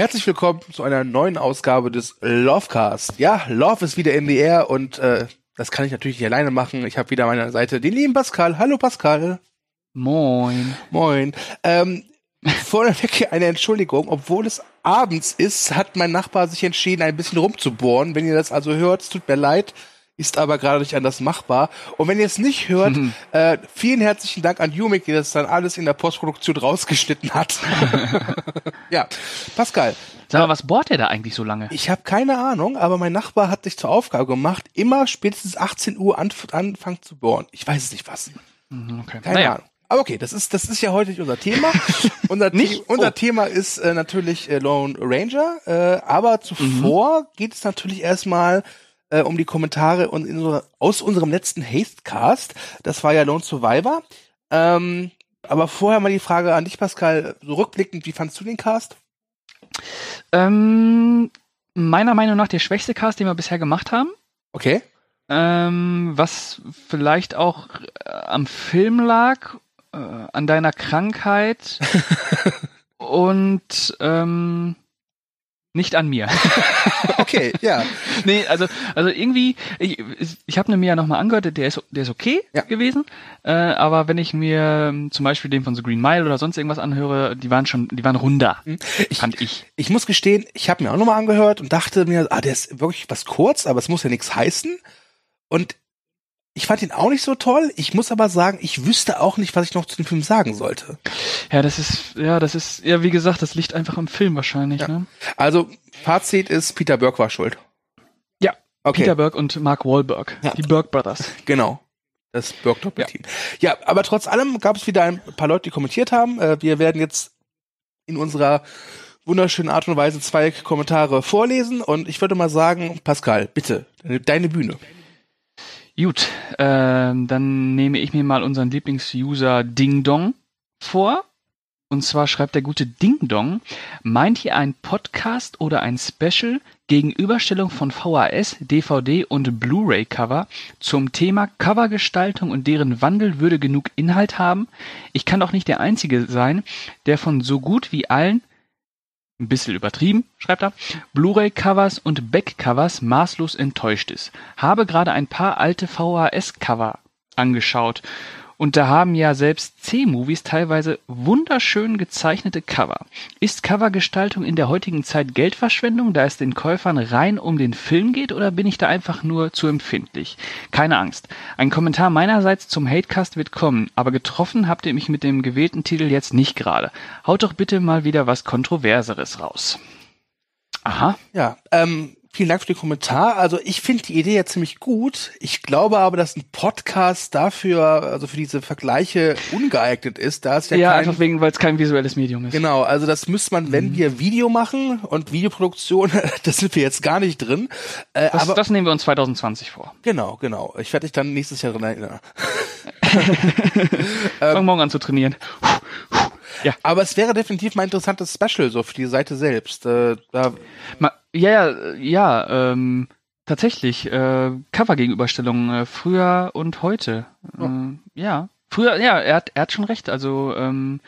Herzlich willkommen zu einer neuen Ausgabe des Lovecast. Ja, Love ist wieder in the air und äh, das kann ich natürlich nicht alleine machen. Ich habe wieder an meiner Seite den lieben Pascal. Hallo Pascal. Moin. Moin. Ähm, vorneweg eine Entschuldigung, obwohl es abends ist, hat mein Nachbar sich entschieden, ein bisschen rumzubohren. Wenn ihr das also hört, es tut mir leid ist aber gerade nicht anders machbar. Und wenn ihr es nicht hört, mhm. äh, vielen herzlichen Dank an Jumik, die das dann alles in der Postproduktion rausgeschnitten hat. ja, Pascal. Sag mal, was bohrt der da eigentlich so lange? Ich habe keine Ahnung, aber mein Nachbar hat sich zur Aufgabe gemacht, immer spätestens 18 Uhr anf anfangen zu bohren. Ich weiß es nicht was. Mhm, okay. Keine naja. Ahnung. Aber okay, das ist das ist ja heute nicht unser Thema. unser, nicht? Unser oh. Thema ist äh, natürlich äh, Lone Ranger, äh, aber zuvor mhm. geht es natürlich erstmal äh, um die Kommentare und in aus unserem letzten Hastecast. Das war ja Lone Survivor. Ähm, aber vorher mal die Frage an dich, Pascal. So rückblickend, wie fandst du den Cast? Ähm, meiner Meinung nach der schwächste Cast, den wir bisher gemacht haben. Okay. Ähm, was vielleicht auch äh, am Film lag, äh, an deiner Krankheit und ähm, nicht an mir. okay, ja. nee, also, also irgendwie, ich, ich habe mir ja nochmal angehört, der ist, der ist okay ja. gewesen. Äh, aber wenn ich mir ähm, zum Beispiel den von The Green Mile oder sonst irgendwas anhöre, die waren schon, die waren runder, hm. ich, fand ich. Ich muss gestehen, ich habe mir auch nochmal angehört und dachte mir, ah, der ist wirklich was kurz, aber es muss ja nichts heißen. Und ich fand ihn auch nicht so toll. Ich muss aber sagen, ich wüsste auch nicht, was ich noch zu dem Film sagen sollte. Ja, das ist, ja, das ist, ja, wie gesagt, das liegt einfach am Film wahrscheinlich. Ja. Ne? Also, Fazit ist, Peter Burke war schuld. Ja, okay. Peter Burke und Mark Wahlberg, ja. die Burke Brothers. Genau. Das Burke Doppelteam. Ja. ja, aber trotz allem gab es wieder ein paar Leute, die kommentiert haben. Äh, wir werden jetzt in unserer wunderschönen Art und Weise zwei Kommentare vorlesen und ich würde mal sagen, Pascal, bitte, deine Bühne. Gut, äh, dann nehme ich mir mal unseren Lieblingsuser Ding Dong vor. Und zwar schreibt der gute Ding Dong, meint ihr ein Podcast oder ein Special Gegenüberstellung von VHS, DVD und Blu-ray-Cover zum Thema Covergestaltung und deren Wandel würde genug Inhalt haben? Ich kann doch nicht der Einzige sein, der von so gut wie allen ein bisschen übertrieben, schreibt er, Blu-ray-Covers und Back-Covers maßlos enttäuscht ist. Habe gerade ein paar alte VHS-Cover angeschaut und da haben ja selbst C-Movies teilweise wunderschön gezeichnete Cover. Ist Covergestaltung in der heutigen Zeit Geldverschwendung, da es den Käufern rein um den Film geht, oder bin ich da einfach nur zu empfindlich? Keine Angst. Ein Kommentar meinerseits zum Hatecast wird kommen, aber getroffen habt ihr mich mit dem gewählten Titel jetzt nicht gerade. Haut doch bitte mal wieder was Kontroverseres raus. Aha. Ja, ähm, Vielen Dank für den Kommentar. Also ich finde die Idee ja ziemlich gut. Ich glaube aber, dass ein Podcast dafür, also für diese Vergleiche ungeeignet ist. Da ist ja, ja kein, einfach wegen, weil es kein visuelles Medium ist. Genau, also das müsste man, wenn mhm. wir Video machen und Videoproduktion, das sind wir jetzt gar nicht drin. Äh, das, aber, das nehmen wir uns 2020 vor. Genau, genau. Ich werde dich dann nächstes Jahr erinnern. Fang morgen an zu trainieren. Ja. Aber es wäre definitiv mal ein interessantes Special so für die Seite selbst. Äh, da Ma ja, ja, ja, ähm, tatsächlich. Äh, Cover-Gegenüberstellung äh, früher und heute. Oh. Äh, ja. Früher, ja, er hat, er hat schon recht. Also ähm,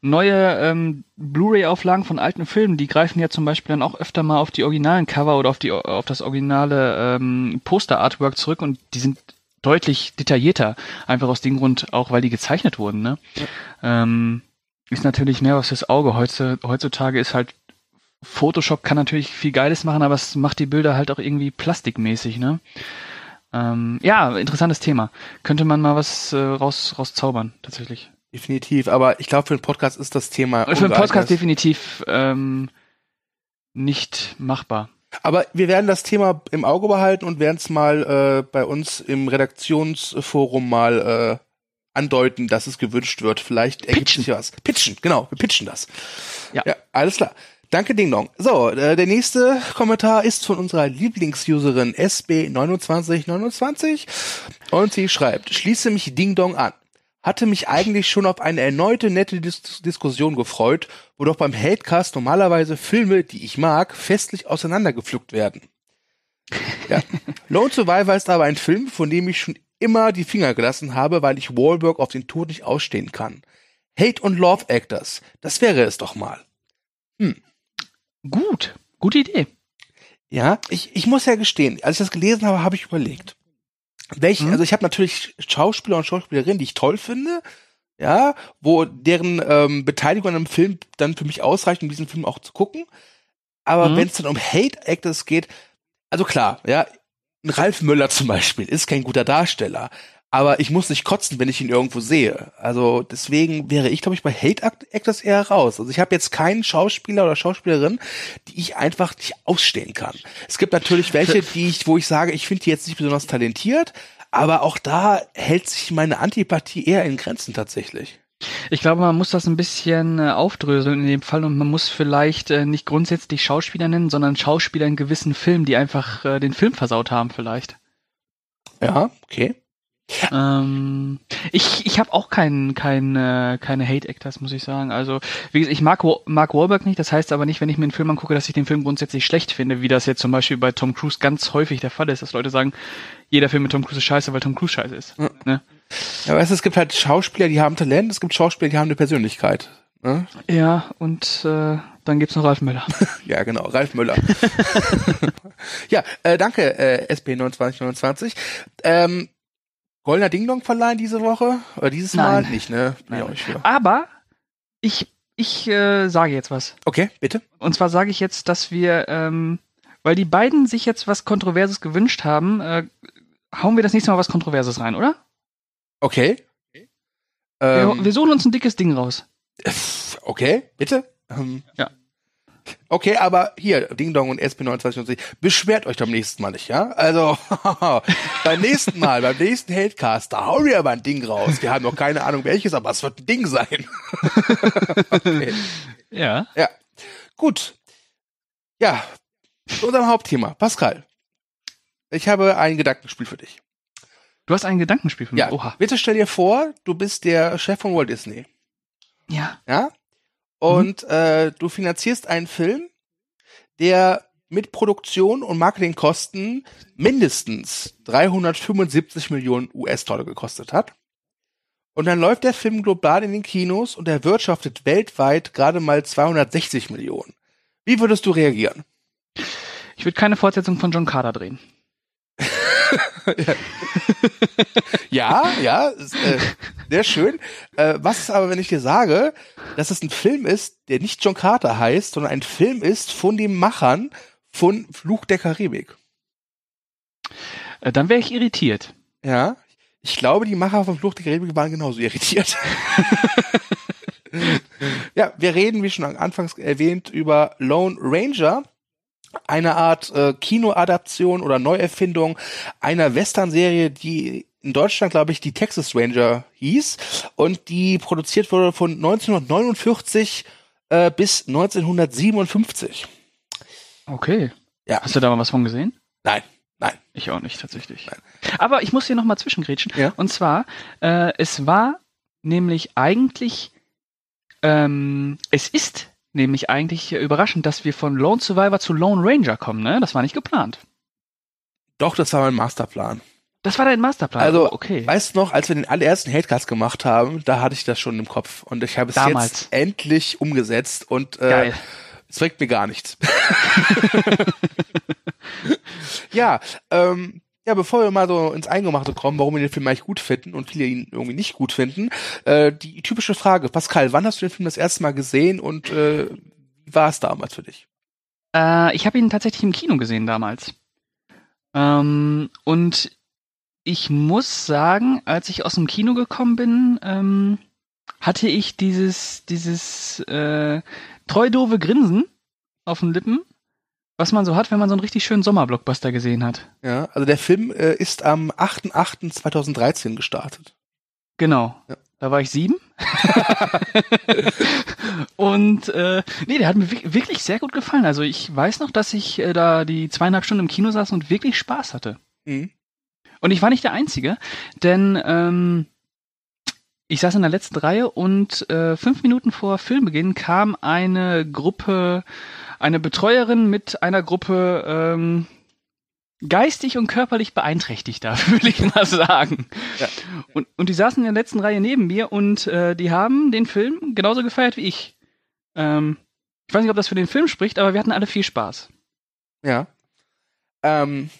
neue ähm, Blu-ray-Auflagen von alten Filmen, die greifen ja zum Beispiel dann auch öfter mal auf die originalen Cover oder auf die auf das originale ähm, Poster-Artwork zurück und die sind deutlich detaillierter, einfach aus dem Grund auch, weil die gezeichnet wurden. Ne? Ja. Ähm, ist natürlich mehr was fürs Auge. Heutzutage ist halt Photoshop kann natürlich viel Geiles machen, aber es macht die Bilder halt auch irgendwie plastikmäßig, ne? Ähm, ja, interessantes Thema. Könnte man mal was äh, raus, rauszaubern, tatsächlich. Definitiv, aber ich glaube, für einen Podcast ist das Thema. Für einen Podcast definitiv ähm, nicht machbar. Aber wir werden das Thema im Auge behalten und werden es mal äh, bei uns im Redaktionsforum mal äh, andeuten, dass es gewünscht wird. Vielleicht ergibt sich was. Pitchen, genau, wir pitchen das. Ja. ja alles klar. Danke, Ding Dong. So, äh, der nächste Kommentar ist von unserer Lieblingsuserin SB2929 und sie schreibt, schließe mich Ding Dong an. Hatte mich eigentlich schon auf eine erneute nette Dis Diskussion gefreut, wo doch beim Hatecast normalerweise Filme, die ich mag, festlich auseinandergepflückt werden. Ja. Lone Survivor ist aber ein Film, von dem ich schon immer die Finger gelassen habe, weil ich Wahlberg auf den Tod nicht ausstehen kann. Hate und Love Actors, das wäre es doch mal. Hm. Gut, gute Idee. Ja, ich, ich muss ja gestehen, als ich das gelesen habe, habe ich überlegt. Welch, mhm. also ich habe natürlich Schauspieler und Schauspielerinnen, die ich toll finde, ja, wo deren ähm, Beteiligung an einem Film dann für mich ausreicht, um diesen Film auch zu gucken. Aber mhm. wenn es dann um Hate Actors geht, also klar, ja, Ralf Müller zum Beispiel ist kein guter Darsteller, aber ich muss nicht kotzen, wenn ich ihn irgendwo sehe. Also deswegen wäre ich, glaube ich, bei Hate Actors eher raus. Also ich habe jetzt keinen Schauspieler oder Schauspielerin, die ich einfach nicht ausstehen kann. Es gibt natürlich welche, die ich, wo ich sage, ich finde die jetzt nicht besonders talentiert, aber auch da hält sich meine Antipathie eher in Grenzen tatsächlich. Ich glaube, man muss das ein bisschen äh, aufdröseln in dem Fall und man muss vielleicht äh, nicht grundsätzlich Schauspieler nennen, sondern Schauspieler in gewissen Filmen, die einfach äh, den Film versaut haben vielleicht. Ja, okay. Ähm, ich ich habe auch kein, kein, äh, keine Hate-Actors, muss ich sagen. Also, wie gesagt, ich mag Mark Wahlberg nicht, das heißt aber nicht, wenn ich mir einen Film angucke, dass ich den Film grundsätzlich schlecht finde, wie das jetzt zum Beispiel bei Tom Cruise ganz häufig der Fall ist, dass Leute sagen, jeder Film mit Tom Cruise ist scheiße, weil Tom Cruise scheiße ist. Ja. Ne? Ja, weißt du, es gibt halt Schauspieler, die haben Talent, es gibt Schauspieler, die haben eine Persönlichkeit. Ne? Ja, und äh, dann gibt's noch Ralf Müller. ja, genau, Ralf Müller. ja, äh, danke, äh, SP2929. Ähm, Goldener Ding Dong verleihen diese Woche? Oder dieses Nein. Mal? Nicht, ne? Nein. Auch nicht Aber ich, ich äh, sage jetzt was. Okay, bitte. Und zwar sage ich jetzt, dass wir, ähm, weil die beiden sich jetzt was Kontroverses gewünscht haben, äh, hauen wir das nächste Mal was Kontroverses rein, oder? Okay. okay. Wir, ähm, wir, suchen uns ein dickes Ding raus. Okay, bitte. Ähm, ja. Okay, aber hier, Ding Dong und SP29, beschwert euch beim nächsten Mal nicht, ja? Also, beim nächsten Mal, beim nächsten Hatecast, da hauen wir aber ein Ding raus. Wir haben noch keine Ahnung welches, aber es wird ein Ding sein. okay. Ja. Ja. Gut. Ja, zu unserem Hauptthema. Pascal, ich habe ein Gedankenspiel für dich. Du hast ein Gedankenspiel für mich? Ja. Oha. Bitte stell dir vor, du bist der Chef von Walt Disney. Ja. Ja? Und mhm. äh, du finanzierst einen Film, der mit Produktion und Marketingkosten mindestens 375 Millionen US-Dollar gekostet hat. Und dann läuft der Film global in den Kinos und er wirtschaftet weltweit gerade mal 260 Millionen. Wie würdest du reagieren? Ich würde keine Fortsetzung von John Carter drehen. ja, ja, ist, äh, sehr schön. Äh, was ist aber, wenn ich dir sage, dass es ein Film ist, der nicht John Carter heißt, sondern ein Film ist von den Machern von Fluch der Karibik? Äh, dann wäre ich irritiert. Ja, ich glaube, die Macher von Fluch der Karibik waren genauso irritiert. ja, wir reden, wie schon anfangs erwähnt, über Lone Ranger eine Art äh, Kinoadaption oder Neuerfindung einer Western-Serie, die in Deutschland, glaube ich, die Texas Ranger hieß und die produziert wurde von 1949 äh, bis 1957. Okay. Ja. Hast du da mal was von gesehen? Nein. Nein. Ich auch nicht, tatsächlich. Nein. Aber ich muss hier nochmal zwischengrätschen. Ja? Und zwar, äh, es war nämlich eigentlich, ähm, es ist nämlich eigentlich überraschend, dass wir von Lone Survivor zu Lone Ranger kommen, ne? Das war nicht geplant. Doch, das war mein Masterplan. Das war dein Masterplan. Also, oh, okay. weißt du noch, als wir den allerersten Hatecast gemacht haben, da hatte ich das schon im Kopf und ich habe es Damals. jetzt endlich umgesetzt und äh, Geil. es bringt mir gar nichts. ja, ähm, ja, bevor wir mal so ins Eingemachte kommen, warum wir den Film eigentlich gut finden und viele ihn irgendwie nicht gut finden, äh, die typische Frage, Pascal, wann hast du den Film das erste Mal gesehen und äh, wie war es damals für dich? Äh, ich habe ihn tatsächlich im Kino gesehen damals. Ähm, und ich muss sagen, als ich aus dem Kino gekommen bin, ähm, hatte ich dieses, dieses äh, treu doofe Grinsen auf den Lippen was man so hat, wenn man so einen richtig schönen Sommerblockbuster gesehen hat. Ja, also der Film äh, ist am 8.8.2013 gestartet. Genau. Ja. Da war ich sieben. und äh, nee, der hat mir wirklich sehr gut gefallen. Also ich weiß noch, dass ich äh, da die zweieinhalb Stunden im Kino saß und wirklich Spaß hatte. Mhm. Und ich war nicht der Einzige, denn ähm, ich saß in der letzten Reihe und äh, fünf Minuten vor Filmbeginn kam eine Gruppe eine Betreuerin mit einer Gruppe ähm, geistig und körperlich beeinträchtigter, würde ich mal sagen. Ja. Und, und die saßen in der letzten Reihe neben mir und äh, die haben den Film genauso gefeiert wie ich. Ähm, Ich weiß nicht, ob das für den Film spricht, aber wir hatten alle viel Spaß. Ja. Ähm,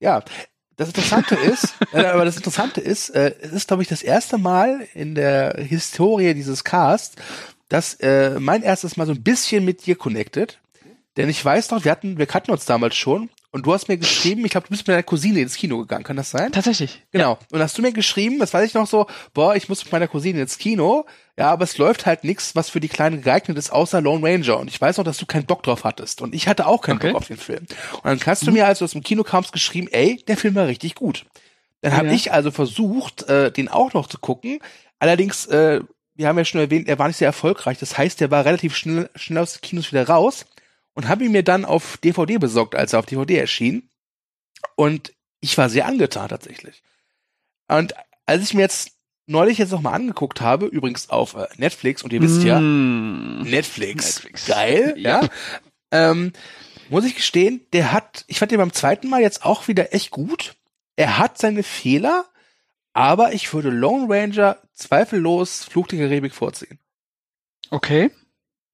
ja, das Interessante ist, äh, aber das Interessante ist, äh, es ist, glaube ich, das erste Mal in der Historie dieses Casts, dass äh, mein erstes Mal so ein bisschen mit dir connected. Denn ich weiß noch, wir hatten, wir kannten uns damals schon und du hast mir geschrieben, ich glaube, du bist mit deiner Cousine ins Kino gegangen, kann das sein? Tatsächlich. Genau. Ja. Und hast du mir geschrieben, das weiß ich noch so, boah, ich muss mit meiner Cousine ins Kino, ja, aber es läuft halt nichts, was für die Kleine geeignet ist, außer Lone Ranger. Und ich weiß noch, dass du keinen Bock drauf hattest. Und ich hatte auch keinen okay. Bock auf den Film. Und dann hast du mhm. mir, als du aus dem Kino kamst, geschrieben, ey, der Film war richtig gut. Dann habe ja. ich also versucht, äh, den auch noch zu gucken. Allerdings, äh, wir haben ja schon erwähnt, er war nicht sehr erfolgreich. Das heißt, der war relativ schnell, schnell aus den Kinos wieder raus und habe ihn mir dann auf DVD besorgt, als er auf DVD erschien. Und ich war sehr angetan tatsächlich. Und als ich mir jetzt neulich jetzt nochmal angeguckt habe, übrigens auf äh, Netflix, und ihr wisst ja, mm. Netflix, Netflix, geil, ja, ja ähm, muss ich gestehen, der hat, ich fand den beim zweiten Mal jetzt auch wieder echt gut. Er hat seine Fehler, aber ich würde Lone Ranger zweifellos Fluch der Karibik vorziehen. Okay.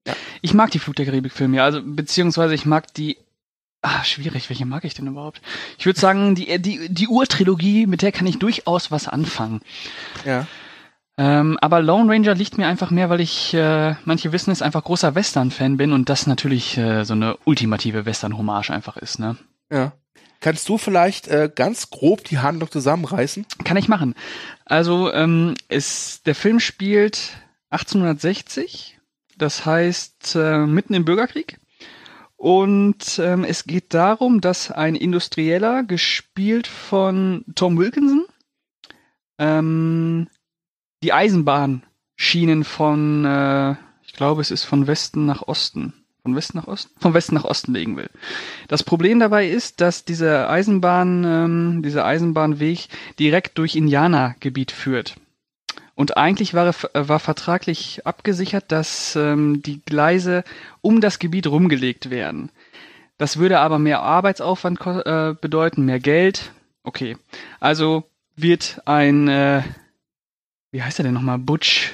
Ja. Ich mag die Fluch der Karibik-Filme, ja, also beziehungsweise ich mag die Ah, schwierig. Welche mag ich denn überhaupt? Ich würde sagen, die, die, die Urtrilogie, mit der kann ich durchaus was anfangen. Ja. Ähm, aber Lone Ranger liegt mir einfach mehr, weil ich, äh, manche wissen es, einfach großer Western-Fan bin und das natürlich äh, so eine ultimative Western-Hommage einfach ist, ne? Ja. Kannst du vielleicht äh, ganz grob die Handlung zusammenreißen? Kann ich machen. Also, ähm, es, der Film spielt 1860, das heißt äh, mitten im Bürgerkrieg. Und ähm, es geht darum, dass ein Industrieller, gespielt von Tom Wilkinson, ähm, die Eisenbahnschienen von, äh, ich glaube, es ist von Westen nach Osten, von Westen nach Osten, von Westen nach Osten legen will. Das Problem dabei ist, dass diese Eisenbahn, ähm, dieser Eisenbahnweg direkt durch Indianergebiet führt. Und eigentlich war, war vertraglich abgesichert, dass ähm, die Gleise um das Gebiet rumgelegt werden. Das würde aber mehr Arbeitsaufwand äh, bedeuten, mehr Geld. Okay, also wird ein, äh, wie heißt er denn nochmal, Butch,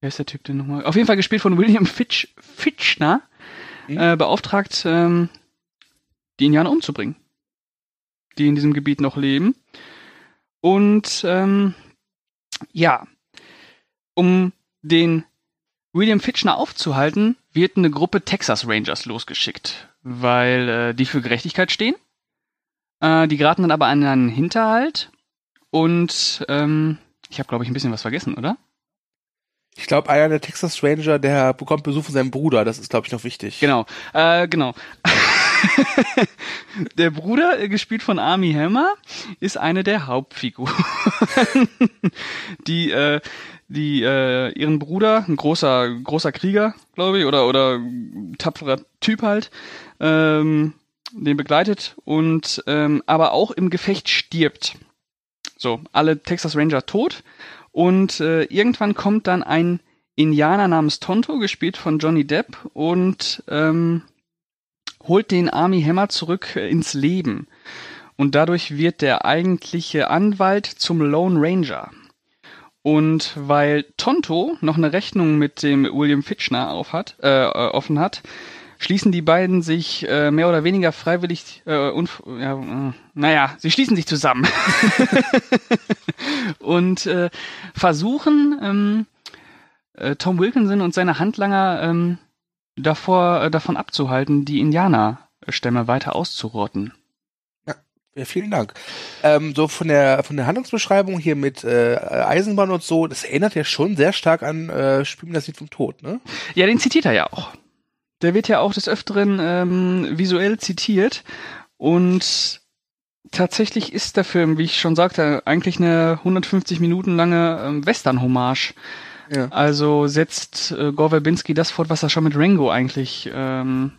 wie heißt der Typ denn nochmal? Auf jeden Fall gespielt von William Fitch, Fitchner, mhm. äh, beauftragt, ähm, die Indianer umzubringen, die in diesem Gebiet noch leben. Und ähm, ja, um den William Fitchner aufzuhalten, wird eine Gruppe Texas Rangers losgeschickt, weil äh, die für Gerechtigkeit stehen. Äh, die geraten dann aber an einen Hinterhalt und ähm, ich habe, glaube ich, ein bisschen was vergessen, oder? Ich glaube, einer der Texas Ranger, der bekommt Besuch von seinem Bruder. Das ist, glaube ich, noch wichtig. Genau, äh, genau. der Bruder, äh, gespielt von Army Hammer, ist eine der Hauptfiguren, die äh, die äh, ihren Bruder, ein großer großer Krieger, glaube ich, oder oder tapferer Typ halt, ähm, den begleitet und ähm, aber auch im Gefecht stirbt. So, alle Texas Ranger tot und äh, irgendwann kommt dann ein Indianer namens Tonto, gespielt von Johnny Depp und ähm, holt den Army Hammer zurück äh, ins Leben. Und dadurch wird der eigentliche Anwalt zum Lone Ranger. Und weil Tonto noch eine Rechnung mit dem William Fitchner auf hat, äh, offen hat, schließen die beiden sich äh, mehr oder weniger freiwillig äh, und ja, äh, naja, sie schließen sich zusammen und äh, versuchen ähm, äh, Tom Wilkinson und seine Handlanger ähm, davor, äh, davon abzuhalten, die Indianerstämme weiter auszurotten. Ja, vielen Dank. Ähm, so von der von der Handlungsbeschreibung hier mit äh, Eisenbahn und so, das erinnert ja schon sehr stark an äh, Spielen das Lied vom Tod, ne? Ja, den zitiert er ja auch. Der wird ja auch des Öfteren ähm, visuell zitiert und tatsächlich ist der Film, wie ich schon sagte, eigentlich eine 150 Minuten lange ähm, Western-Hommage. Ja. Also setzt äh, Gore Verbinski das fort, was er schon mit Rango eigentlich ähm,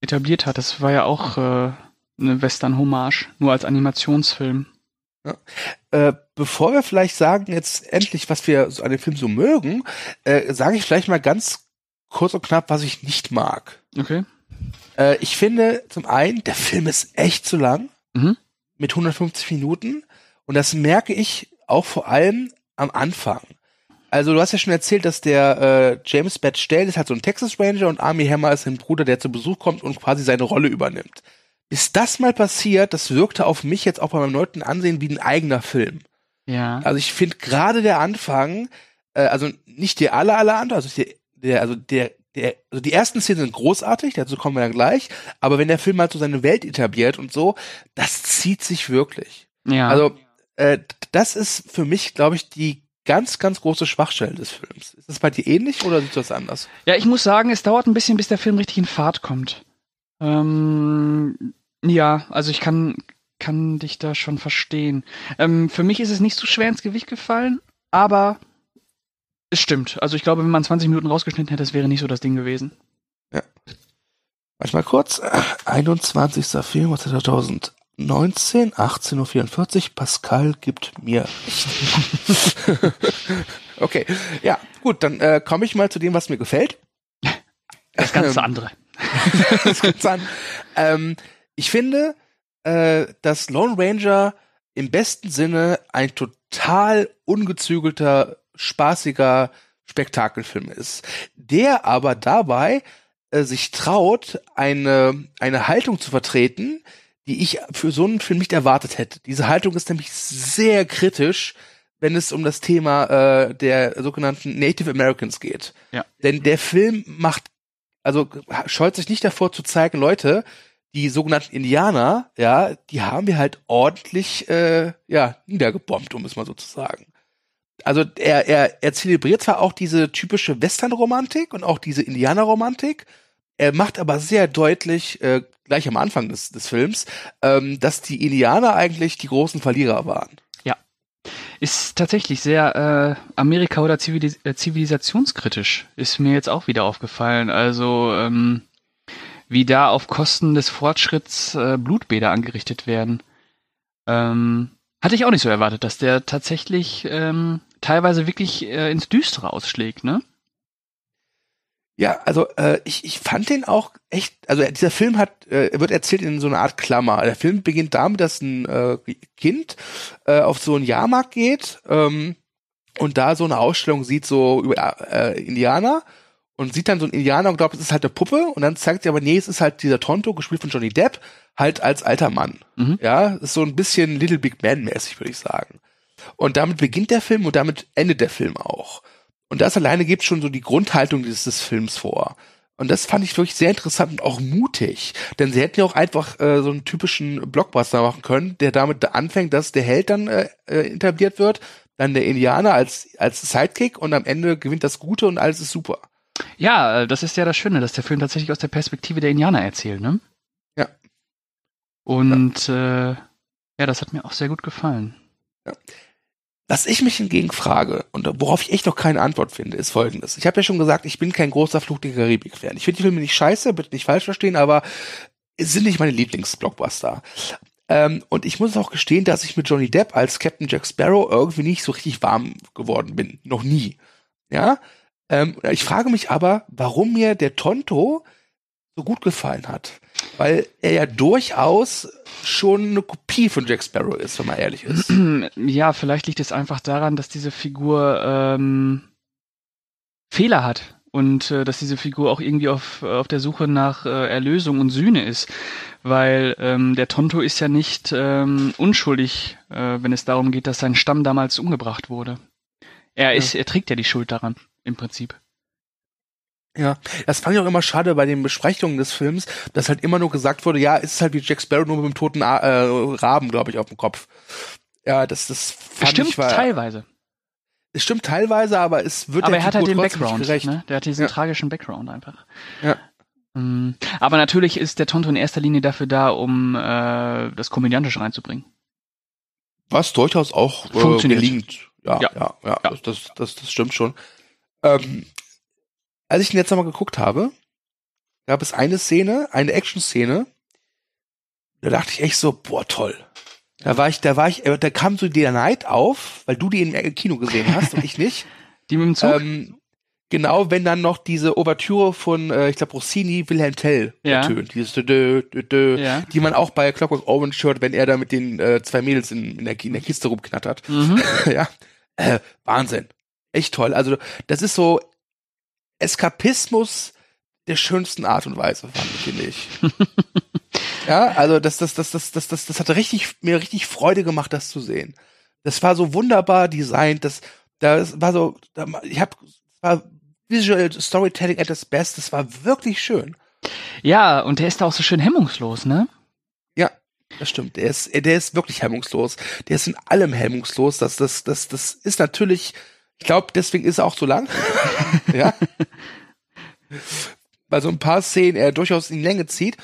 etabliert hat. Das war ja auch äh, eine Western-Hommage, nur als Animationsfilm. Ja. Äh, bevor wir vielleicht sagen jetzt endlich, was wir an dem Film so mögen, äh, sage ich vielleicht mal ganz kurz und knapp, was ich nicht mag. Okay. Äh, ich finde zum einen, der Film ist echt zu lang, mhm. mit 150 Minuten, und das merke ich auch vor allem am Anfang Also du hast ja schon erzählt, dass der äh, James Batch Dale ist halt so ein Texas Ranger und Army Hammer ist ein Bruder, der zu Besuch kommt und quasi seine Rolle übernimmt. Ist das mal passiert, das wirkte auf mich jetzt auch bei meinem neunten Ansehen wie ein eigener Film. Ja. Also ich finde gerade der Anfang, äh, also nicht der aller aller Anfang, also der, der also der der, also die ersten Szenen sind großartig, dazu kommen wir dann gleich, aber wenn der Film halt so seine Welt etabliert und so, das zieht sich wirklich. Ja. Also äh, das ist für mich, glaube ich, die ganz, ganz große Schwachstelle des Films. Ist das bei dir ähnlich oder siehst du das anders? Ja, ich muss sagen, es dauert ein bisschen, bis der Film richtig in Fahrt kommt. Ähm, ja, also ich kann, kann dich da schon verstehen. Ähm, für mich ist es nicht so schwer ins Gewicht gefallen, aber es stimmt. Also ich glaube, wenn man 20 Minuten rausgeschnitten hätte, das wäre nicht so das Ding gewesen. Ja. Manchmal kurz. 21. Film 2019, 18.44 Uhr. Pascal gibt mir okay. Ja, gut, dann äh, komme ich mal zu dem, was mir gefällt. Das ganze andere. das ganz an. Ähm, ich finde, äh, dass Lone Ranger im besten Sinne ein total ungezügelter, spaßiger Spektakelfilm ist, der aber dabei äh, sich traut, eine, eine Haltung zu vertreten, die ich für so einen Film nicht erwartet hätte. Diese Haltung ist nämlich sehr kritisch, wenn es um das Thema äh, der sogenannten Native Americans geht. Ja. Denn der Film macht, also scheut sich nicht davor zu zeigen, Leute, die sogenannten Indianer, ja, die haben wir halt ordentlich, äh, ja, niedergebombt, um es mal so zu sagen. Also er, er, er zelebriert zwar auch diese typische Western-Romantik und auch diese Indianer-Romantik, er macht aber sehr deutlich, äh, gleich am Anfang des, des Films, ähm, dass die Indianer eigentlich die großen Verlierer waren. Ist tatsächlich sehr äh, Amerika- oder Zivilis äh, zivilisationskritisch. Ist mir jetzt auch wieder aufgefallen. Also ähm, wie da auf Kosten des Fortschritts äh, Blutbäder angerichtet werden. Ähm, hatte ich auch nicht so erwartet, dass der tatsächlich ähm, teilweise wirklich äh, ins Düstere ausschlägt, ne? Ja, also äh, ich, ich fand den auch echt, also dieser Film hat, äh, wird erzählt in so einer Art Klammer. Der Film beginnt damit, dass ein äh, Kind äh, auf so einen Jahrmarkt geht ähm, und da so eine Ausstellung sieht, so über äh, Indianer und sieht dann so einen Indianer und glaubt, es ist halt eine Puppe und dann zeigt sie aber, nee, es ist halt dieser Tonto, gespielt von Johnny Depp, halt als alter Mann. Mhm. Ja, ist so ein bisschen Little Big Man mäßig, würde ich sagen. Und damit beginnt der Film und damit endet der Film auch. Und das alleine gibt schon so die Grundhaltung dieses, des Films vor. Und das fand ich wirklich sehr interessant und auch mutig. Denn sie hätten ja auch einfach äh, so einen typischen Blockbuster machen können, der damit anfängt, dass der Held dann äh, äh, etabliert wird, dann der Indianer als, als Sidekick und am Ende gewinnt das Gute und alles ist super. Ja, äh, das ist ja das Schöne, dass der Film tatsächlich aus der Perspektive der Indianer erzählt, ne? Ja. Und ja, äh, ja das hat mir auch sehr gut gefallen. Ja. Was ich mich hingegen frage und worauf ich echt noch keine Antwort finde, ist folgendes. Ich habe ja schon gesagt, ich bin kein großer Fluch der Karibik-Fan. Ich finde die Filme nicht scheiße, bitte nicht falsch verstehen, aber es sind nicht meine Lieblingsblockbuster. Ähm, und ich muss auch gestehen, dass ich mit Johnny Depp als Captain Jack Sparrow irgendwie nicht so richtig warm geworden bin. Noch nie. Ja. Ähm, ich frage mich aber, warum mir der Tonto so gut gefallen hat. Weil er ja durchaus schon eine Kopie von Jack Sparrow ist, wenn man ehrlich ist. Ja, vielleicht liegt es einfach daran, dass diese Figur ähm, Fehler hat und äh, dass diese Figur auch irgendwie auf, auf der Suche nach äh, Erlösung und Sühne ist. Weil ähm, der Tonto ist ja nicht ähm, unschuldig, äh, wenn es darum geht, dass sein Stamm damals umgebracht wurde. Er ist, ja. er trägt ja die Schuld daran, im Prinzip. Ja, das fand ich auch immer schade bei den Besprechungen des Films, dass halt immer nur gesagt wurde, ja, es ist halt wie Jack Sparrow nur mit dem toten äh, Raben, glaube ich, auf dem Kopf. Ja, das das fand stimmt ich war, teilweise. Es stimmt teilweise, aber es wird Aber er hat halt den Background, ne? Der hat diesen ja. tragischen Background einfach. Ja. Mhm. Aber natürlich ist der Tonto in erster Linie dafür da, um äh, das Komödiantische reinzubringen. Was durchaus auch äh, Funktioniert. gelingt. Ja, ja, ja, ja, ja. Das, das, das stimmt schon. Ähm, als ich ihn jetzt nochmal geguckt habe, gab es eine Szene, eine Action-Szene, da dachte ich echt so, boah, toll. Da war ich, da war ich, äh, da kam so der Neid auf, weil du die im Kino gesehen hast und ich nicht. Die mit dem Zug? Ähm, genau, wenn dann noch diese Ouvertüre von, äh, ich glaube, Rossini, Wilhelm Tell ja. ertönt, dieses dö, dö, dö, ja. die man auch bei Clockwork Orange hört, wenn er da mit den äh, zwei Mädels in, in, der, in der Kiste rumknattert. Mhm. ja, äh, Wahnsinn. Echt toll. Also das ist so Eskapismus der schönsten Art und Weise, finde ich. ja, also das, das, das, das, das, das, das hat richtig, mir richtig Freude gemacht, das zu sehen. Das war so wunderbar designt, das, das war so, ich hab, war Visual Storytelling at its best, das war wirklich schön. Ja, und der ist da auch so schön hemmungslos, ne? Ja, das stimmt. Der ist, der ist wirklich hemmungslos. Der ist in allem hemmungslos. Das, das, das, das ist natürlich, ich glaube, deswegen ist er auch so lang. ja. Bei so ein paar Szenen er durchaus in die Länge zieht.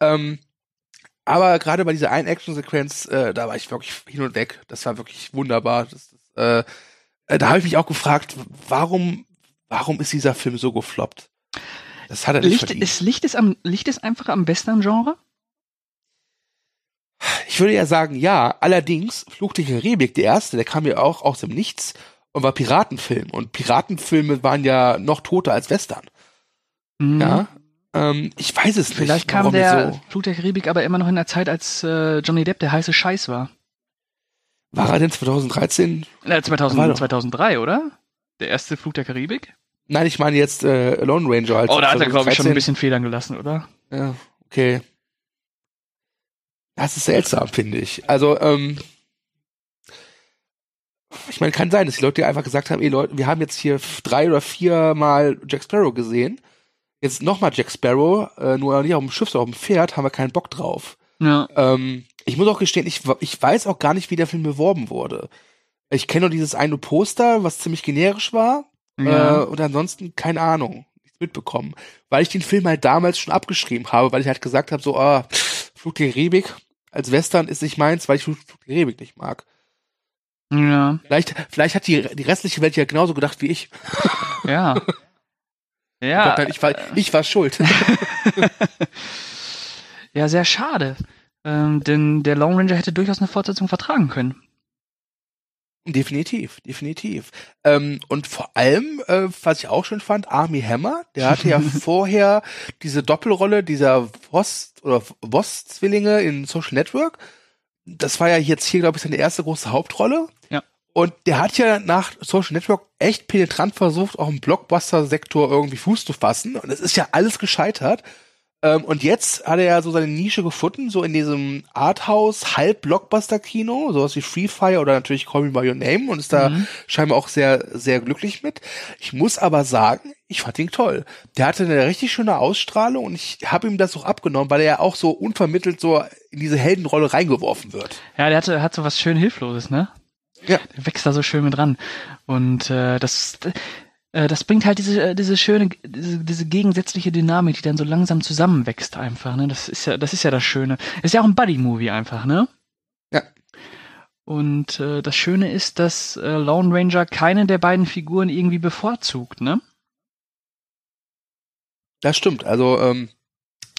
Ähm, aber gerade bei dieser einen Action-Sequenz, äh, da war ich wirklich hin und weg. Das war wirklich wunderbar. Das, das, äh, da habe ich mich auch gefragt, warum, warum ist dieser Film so gefloppt? Das hat er nicht Licht ist, Licht ist, am, Licht ist einfach am besten Genre? Ich würde ja sagen, ja. Allerdings, Fluch der Karibik, der erste, der kam ja auch aus dem Nichts und war Piratenfilm. Und Piratenfilme waren ja noch toter als Western. Mhm. Ja. Ähm, ich weiß es nicht. Vielleicht kam der so. Fluch der Karibik aber immer noch in der Zeit, als äh, Johnny Depp der heiße Scheiß war. War er denn 2013? Äh, 2000, 2003, oder? Der erste Flug der Karibik? Nein, ich meine jetzt äh, Lone Ranger. Als oh, da hat er, glaube ich, schon ein bisschen Federn gelassen, oder? Ja, okay. Das ist seltsam, finde ich. Also, ähm, ich meine, kann sein, dass die Leute einfach gesagt haben, ey Leute, wir haben jetzt hier drei oder vier Mal Jack Sparrow gesehen jetzt nochmal Jack Sparrow, äh, nur nicht auf dem Schiff, sondern auf dem Pferd, haben wir keinen Bock drauf. Ja. Ähm, ich muss auch gestehen, ich, ich weiß auch gar nicht, wie der Film beworben wurde. Ich kenne nur dieses eine Poster, was ziemlich generisch war. Ja. Äh, und ansonsten keine Ahnung. Nichts mitbekommen. Weil ich den Film halt damals schon abgeschrieben habe, weil ich halt gesagt habe, so, ah, Flug der Karibik als Western ist nicht meins, weil ich Flug der Karibik nicht mag. Ja. Vielleicht, vielleicht hat die, die restliche Welt ja genauso gedacht wie ich. Ja. Ja. Gott, ich war, ich war schuld. ja, sehr schade. Ähm, denn der Long Ranger hätte durchaus eine Fortsetzung vertragen können. Definitiv, definitiv. Ähm, und vor allem, äh, was ich auch schon fand, Army Hammer, der hatte ja vorher diese Doppelrolle dieser Voss oder Voss-Zwillinge in Social Network. Das war ja jetzt hier, glaube ich, seine erste große Hauptrolle. Und der hat ja nach Social Network echt penetrant versucht, auch im Blockbuster-Sektor irgendwie Fuß zu fassen. Und es ist ja alles gescheitert. Ähm, und jetzt hat er ja so seine Nische gefunden, so in diesem Arthouse Halb-Blockbuster-Kino, sowas wie Free Fire oder natürlich Call Me By Your Name und ist da mhm. scheinbar auch sehr, sehr glücklich mit. Ich muss aber sagen, ich fand ihn toll. Der hatte eine richtig schöne Ausstrahlung und ich habe ihm das auch abgenommen, weil er ja auch so unvermittelt so in diese Heldenrolle reingeworfen wird. Ja, der hatte, hat so was schön Hilfloses, ne? Ja. Wächst da so schön mit ran. Und äh, das, äh, das bringt halt diese, äh, diese schöne, diese, diese gegensätzliche Dynamik, die dann so langsam zusammenwächst einfach. Ne? Das ist ja, das ist ja das Schöne. Ist ja auch ein Buddy-Movie einfach, ne? Ja. Und äh, das Schöne ist, dass äh, Lone Ranger keine der beiden Figuren irgendwie bevorzugt, ne? Das stimmt. Also ähm,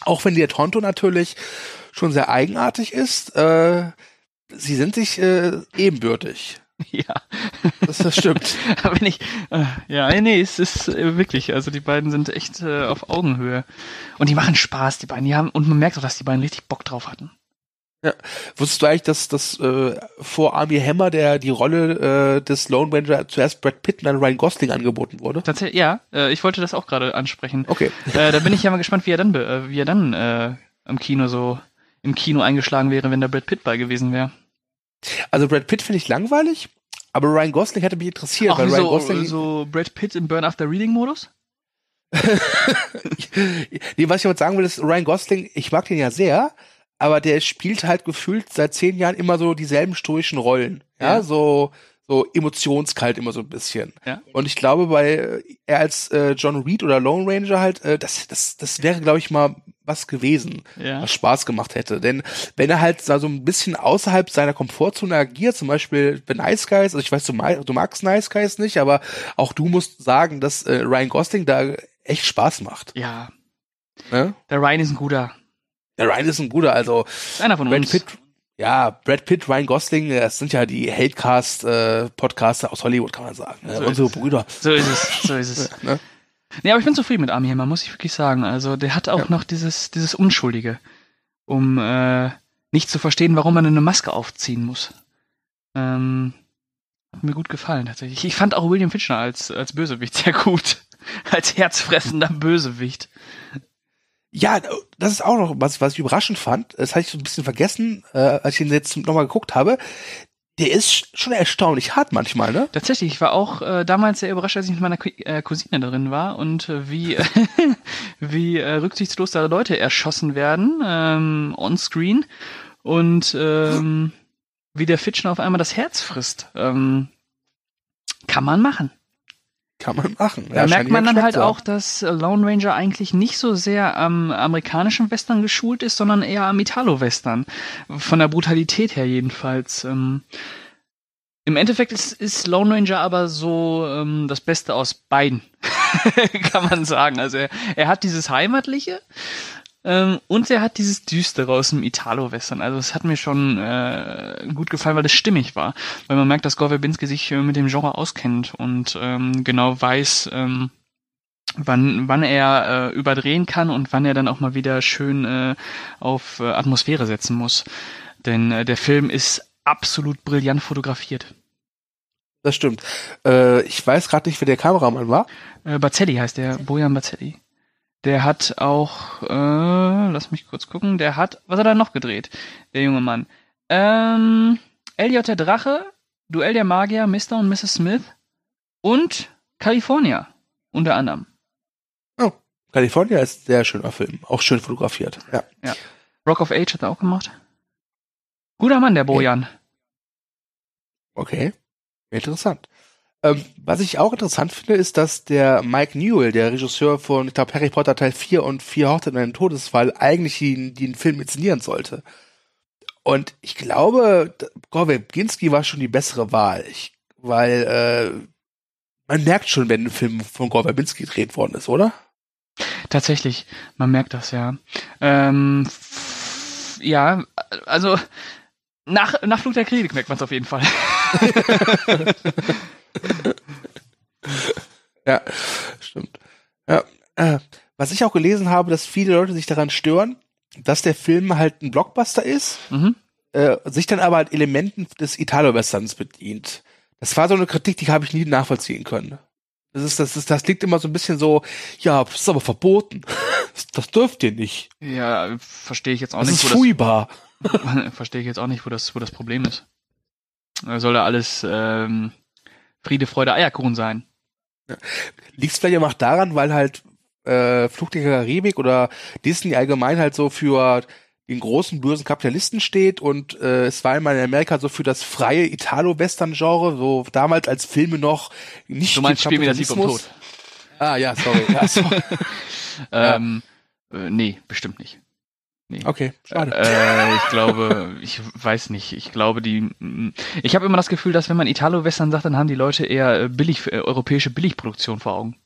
auch wenn der Tonto natürlich schon sehr eigenartig ist, äh, sie sind sich äh, ebenbürtig. Ja. Das, das stimmt. Aber wenn ich, äh, ja, nee, es ist äh, wirklich, also die beiden sind echt äh, auf Augenhöhe. Und die machen Spaß, die beiden. Die haben, und man merkt auch, dass die beiden richtig Bock drauf hatten. Ja. Wusstest du eigentlich, dass, dass äh, vor Army Hammer der die Rolle äh, des Lone Ranger zuerst Brad Pitt und dann Ryan Gosling angeboten wurde? Tatsächlich, ja. Äh, ich wollte das auch gerade ansprechen. Okay. Äh, da bin ich ja mal gespannt, wie er dann, äh, wie er dann äh, am Kino so im Kino eingeschlagen wäre, wenn da Brad Pitt bei gewesen wäre. Also Brad Pitt finde ich langweilig, aber Ryan Gosling hätte mich interessiert, Ach, weil Ryan so, Gosling so Brad Pitt im Burn After Reading Modus? nee, was ich jetzt sagen will, ist Ryan Gosling, ich mag den ja sehr, aber der spielt halt gefühlt seit zehn Jahren immer so dieselben stoischen Rollen. Ja, ja. so so emotionskalt immer so ein bisschen. Ja. Und ich glaube, bei er als äh, John Reed oder Lone Ranger halt, äh, das, das, das wäre, glaube ich, mal was gewesen, ja. was Spaß gemacht hätte. Denn wenn er halt so ein bisschen außerhalb seiner Komfortzone agiert, zum Beispiel bei Nice Guys, also ich weiß, du, mag, du magst Nice Guys nicht, aber auch du musst sagen, dass äh, Ryan Gosling da echt Spaß macht. Ja. Ne? Der Ryan ist ein guter. Der Ryan ist ein guter, also einer von Brad uns. Pitt, ja, Brad Pitt, Ryan Gosling, das sind ja die Hatecast-Podcaster äh, aus Hollywood, kann man sagen. Ne? So Unsere Brüder. So ist es, so ist es. ne? Nee, aber ich bin zufrieden mit Army Hammer, muss ich wirklich sagen. Also der hat auch ja. noch dieses, dieses Unschuldige, um äh, nicht zu verstehen, warum man eine Maske aufziehen muss. Ähm, Hat mir gut gefallen, tatsächlich. Ich fand auch William Fitchner als, als Bösewicht sehr gut. Als herzfressender Bösewicht. Ja, das ist auch noch was, was ich überraschend fand. Das hatte ich so ein bisschen vergessen, äh, als ich ihn jetzt nochmal geguckt habe. Der ist schon erstaunlich hart manchmal, ne? Tatsächlich, ich war auch äh, damals sehr überrascht, als ich mit meiner äh, Cousine drin war und äh, wie, wie äh, rücksichtslos da Leute erschossen werden ähm, on-screen und ähm, wie der Fitchen auf einmal das Herz frisst. Ähm, kann man machen. Kann man machen. Da ja, merkt man dann halt auch, dass Lone Ranger eigentlich nicht so sehr am amerikanischen Western geschult ist, sondern eher am Italo-Western. Von der Brutalität her jedenfalls. Ähm, Im Endeffekt ist, ist Lone Ranger aber so ähm, das Beste aus beiden, kann man sagen. Also er, er hat dieses Heimatliche, ähm, und er hat dieses Düstere aus dem Italo-Western. Also es hat mir schon äh, gut gefallen, weil es stimmig war. Weil man merkt, dass Gore Verbinski sich äh, mit dem Genre auskennt und ähm, genau weiß, ähm, wann, wann er äh, überdrehen kann und wann er dann auch mal wieder schön äh, auf äh, Atmosphäre setzen muss. Denn äh, der Film ist absolut brillant fotografiert. Das stimmt. Äh, ich weiß gerade nicht, wer der Kameramann war. Äh, Bazzelli heißt der, Bojan Bazzelli. Der hat auch, äh, lass mich kurz gucken, der hat, was hat er noch gedreht, der junge Mann? Ähm, Elliot der Drache, Duell der Magier, Mr. und Mrs. Smith und California, unter anderem. Oh, California ist ein sehr schöner Film, auch schön fotografiert, ja. ja. Rock of Age hat er auch gemacht. Guter Mann, der Bojan. Okay, okay. interessant. Ähm, was ich auch interessant finde, ist, dass der Mike Newell, der Regisseur von, ich glaube, Harry Potter Teil 4 und vier Hochzeiten und einen Todesfall, eigentlich den, den Film inszenieren sollte. Und ich glaube, Gore Verbinski war schon die bessere Wahl. Ich, weil äh, man merkt schon, wenn ein Film von Gore Verbinski gedreht worden ist, oder? Tatsächlich, man merkt das, ja. Ähm, ja, also nach, nach Flug der Kritik merkt man es auf jeden Fall. ja, stimmt. Ja, äh, was ich auch gelesen habe, dass viele Leute sich daran stören, dass der Film halt ein Blockbuster ist, mhm. äh, sich dann aber halt Elementen des Italo-Westerns bedient. Das war so eine Kritik, die habe ich nie nachvollziehen können. Das ist, das ist, das liegt immer so ein bisschen so, ja, das ist aber verboten. Das, das dürft ihr nicht. Ja, verstehe ich jetzt auch das nicht. Ist fuibar. verstehe ich jetzt auch nicht, wo das, wo das Problem ist. Soll da alles ähm, Friede, Freude, Eierkuchen sein. Ja. Liegt vielleicht auch daran, weil halt äh, Flucht der Karibik oder Disney allgemein halt so für den großen bösen Kapitalisten steht und äh, es war einmal in Amerika so für das freie Italo-Western-Genre, so damals als Filme noch nicht Du meinst Spiel mir das Lied vom Tod. Ah ja, sorry. Ja, sorry. ähm, äh, nee, bestimmt nicht. Nee. Okay, schade. Äh, ich glaube, ich weiß nicht. Ich glaube, die. Ich habe immer das Gefühl, dass wenn man Italo-Western sagt, dann haben die Leute eher äh, billig, äh, europäische Billigproduktion vor Augen.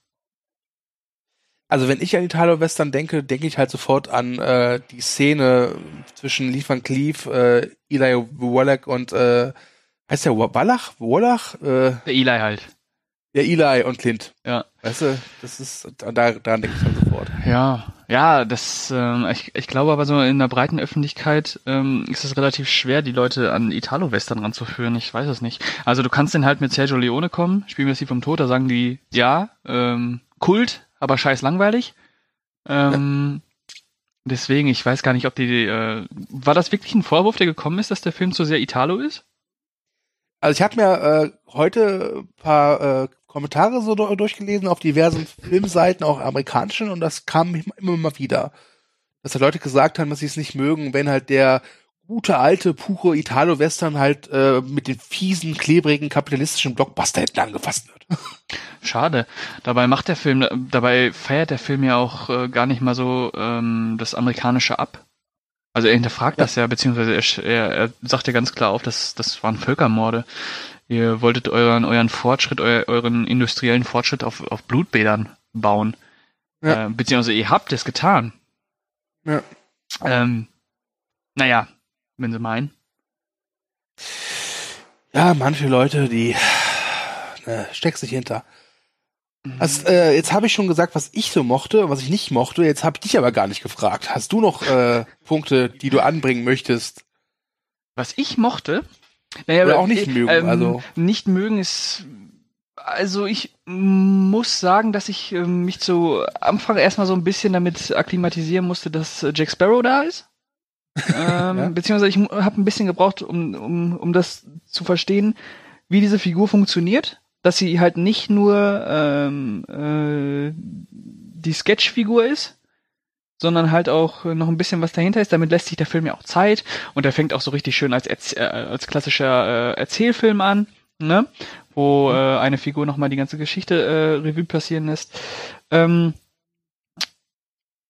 Also wenn ich an Italo-Western denke, denke ich halt sofort an äh, die Szene zwischen Lee Van Cleef, äh, Eli Wallach und äh, heißt der Wallach? Wallach? Äh, der Eli halt. Ja, Eli und Clint. Ja. Weißt du, das ist, da, daran denke ich dann sofort. Ja, ja, das, ähm, ich, ich glaube aber so in der breiten Öffentlichkeit ähm, ist es relativ schwer, die Leute an Italo-Western ranzuführen. Ich weiß es nicht. Also du kannst dann halt mit Sergio Leone kommen, spielen wir sie vom Tod, da sagen die, ja, ähm, Kult, aber scheiß langweilig. Ähm. Deswegen, ich weiß gar nicht, ob die, äh, war das wirklich ein Vorwurf, der gekommen ist, dass der Film zu sehr Italo ist? Also ich habe mir äh, heute ein paar äh, Kommentare so durchgelesen auf diversen Filmseiten, auch amerikanischen, und das kam immer mal wieder. Dass da Leute gesagt haben, dass sie es nicht mögen, wenn halt der gute alte, pure Italo-Western halt äh, mit den fiesen, klebrigen, kapitalistischen Blockbuster hinten angefasst wird. Schade. Dabei macht der Film, dabei feiert der Film ja auch äh, gar nicht mal so ähm, das Amerikanische ab. Also er hinterfragt ja. das ja, beziehungsweise er, er, er sagt ja ganz klar auf, dass das waren Völkermorde. Ihr wolltet euren, euren Fortschritt, euer, euren industriellen Fortschritt auf, auf Blutbädern bauen. Ja. Äh, beziehungsweise ihr habt es getan. Ja. Ähm, naja, wenn sie meinen. Ja, manche Leute, die ne, steckst sich hinter. Also, äh, jetzt habe ich schon gesagt, was ich so mochte, was ich nicht mochte. Jetzt habe ich dich aber gar nicht gefragt. Hast du noch äh, Punkte, die du anbringen möchtest? Was ich mochte? Naja, Oder auch nicht mögen. Ähm, also nicht mögen ist also ich muss sagen, dass ich äh, mich zu Anfang erstmal so ein bisschen damit akklimatisieren musste, dass Jack Sparrow da ist. ähm, ja. Beziehungsweise ich habe ein bisschen gebraucht, um, um, um das zu verstehen, wie diese Figur funktioniert. Dass sie halt nicht nur ähm, äh, die Sketchfigur ist, sondern halt auch noch ein bisschen was dahinter ist. Damit lässt sich der Film ja auch Zeit und er fängt auch so richtig schön als, Erz äh, als klassischer äh, Erzählfilm an, ne? wo mhm. äh, eine Figur nochmal die ganze Geschichte äh, Revue passieren lässt. Ähm,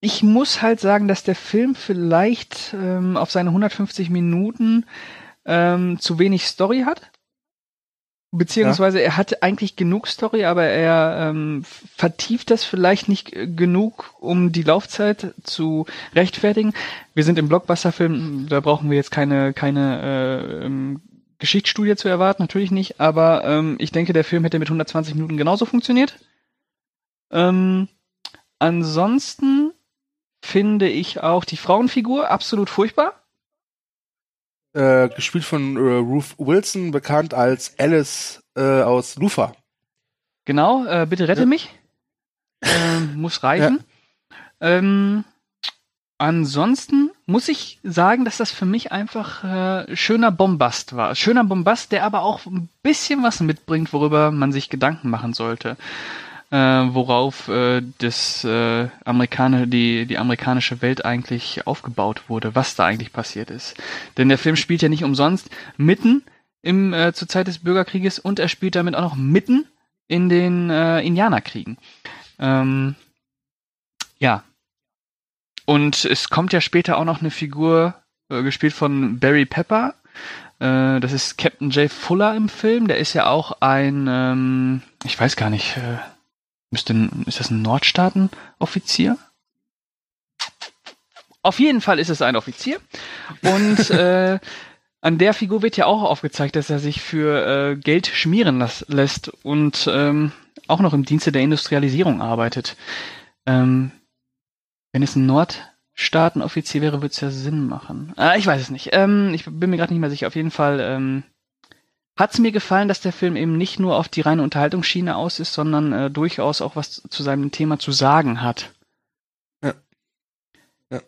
ich muss halt sagen, dass der Film vielleicht ähm, auf seine 150 Minuten ähm, zu wenig Story hat. Beziehungsweise ja. er hat eigentlich genug Story, aber er ähm, vertieft das vielleicht nicht genug, um die Laufzeit zu rechtfertigen. Wir sind im Blockbuster-Film, da brauchen wir jetzt keine, keine äh, ähm, Geschichtsstudie zu erwarten, natürlich nicht, aber ähm, ich denke, der Film hätte mit 120 Minuten genauso funktioniert. Ähm, ansonsten finde ich auch die Frauenfigur absolut furchtbar. Äh, gespielt von äh, Ruth Wilson, bekannt als Alice äh, aus Lufa. Genau, äh, bitte rette ja. mich. Ähm, muss reichen. Ja. Ähm, ansonsten muss ich sagen, dass das für mich einfach äh, schöner Bombast war. Schöner Bombast, der aber auch ein bisschen was mitbringt, worüber man sich Gedanken machen sollte. Äh, worauf äh, das äh, Amerikaner, die, die amerikanische Welt eigentlich aufgebaut wurde, was da eigentlich passiert ist. Denn der Film spielt ja nicht umsonst mitten im äh, zur Zeit des Bürgerkrieges und er spielt damit auch noch mitten in den äh, Indianerkriegen. Ähm, ja, und es kommt ja später auch noch eine Figur, äh, gespielt von Barry Pepper. Äh, das ist Captain Jay Fuller im Film. Der ist ja auch ein, ähm, ich weiß gar nicht, äh, müsste, ist das ein Nordstaaten-Offizier? Auf jeden Fall ist es ein Offizier. Und äh, an der Figur wird ja auch aufgezeigt, dass er sich für äh, Geld schmieren lässt und ähm, auch noch im Dienste der Industrialisierung arbeitet. Ähm, wenn es ein Nordstaatenoffizier wäre, würde es ja Sinn machen. Ah, ich weiß es nicht. Ähm, ich bin mir gerade nicht mehr sicher. Auf jeden Fall ähm, hat es mir gefallen, dass der Film eben nicht nur auf die reine Unterhaltungsschiene aus ist, sondern äh, durchaus auch was zu seinem Thema zu sagen hat. Ja. ja.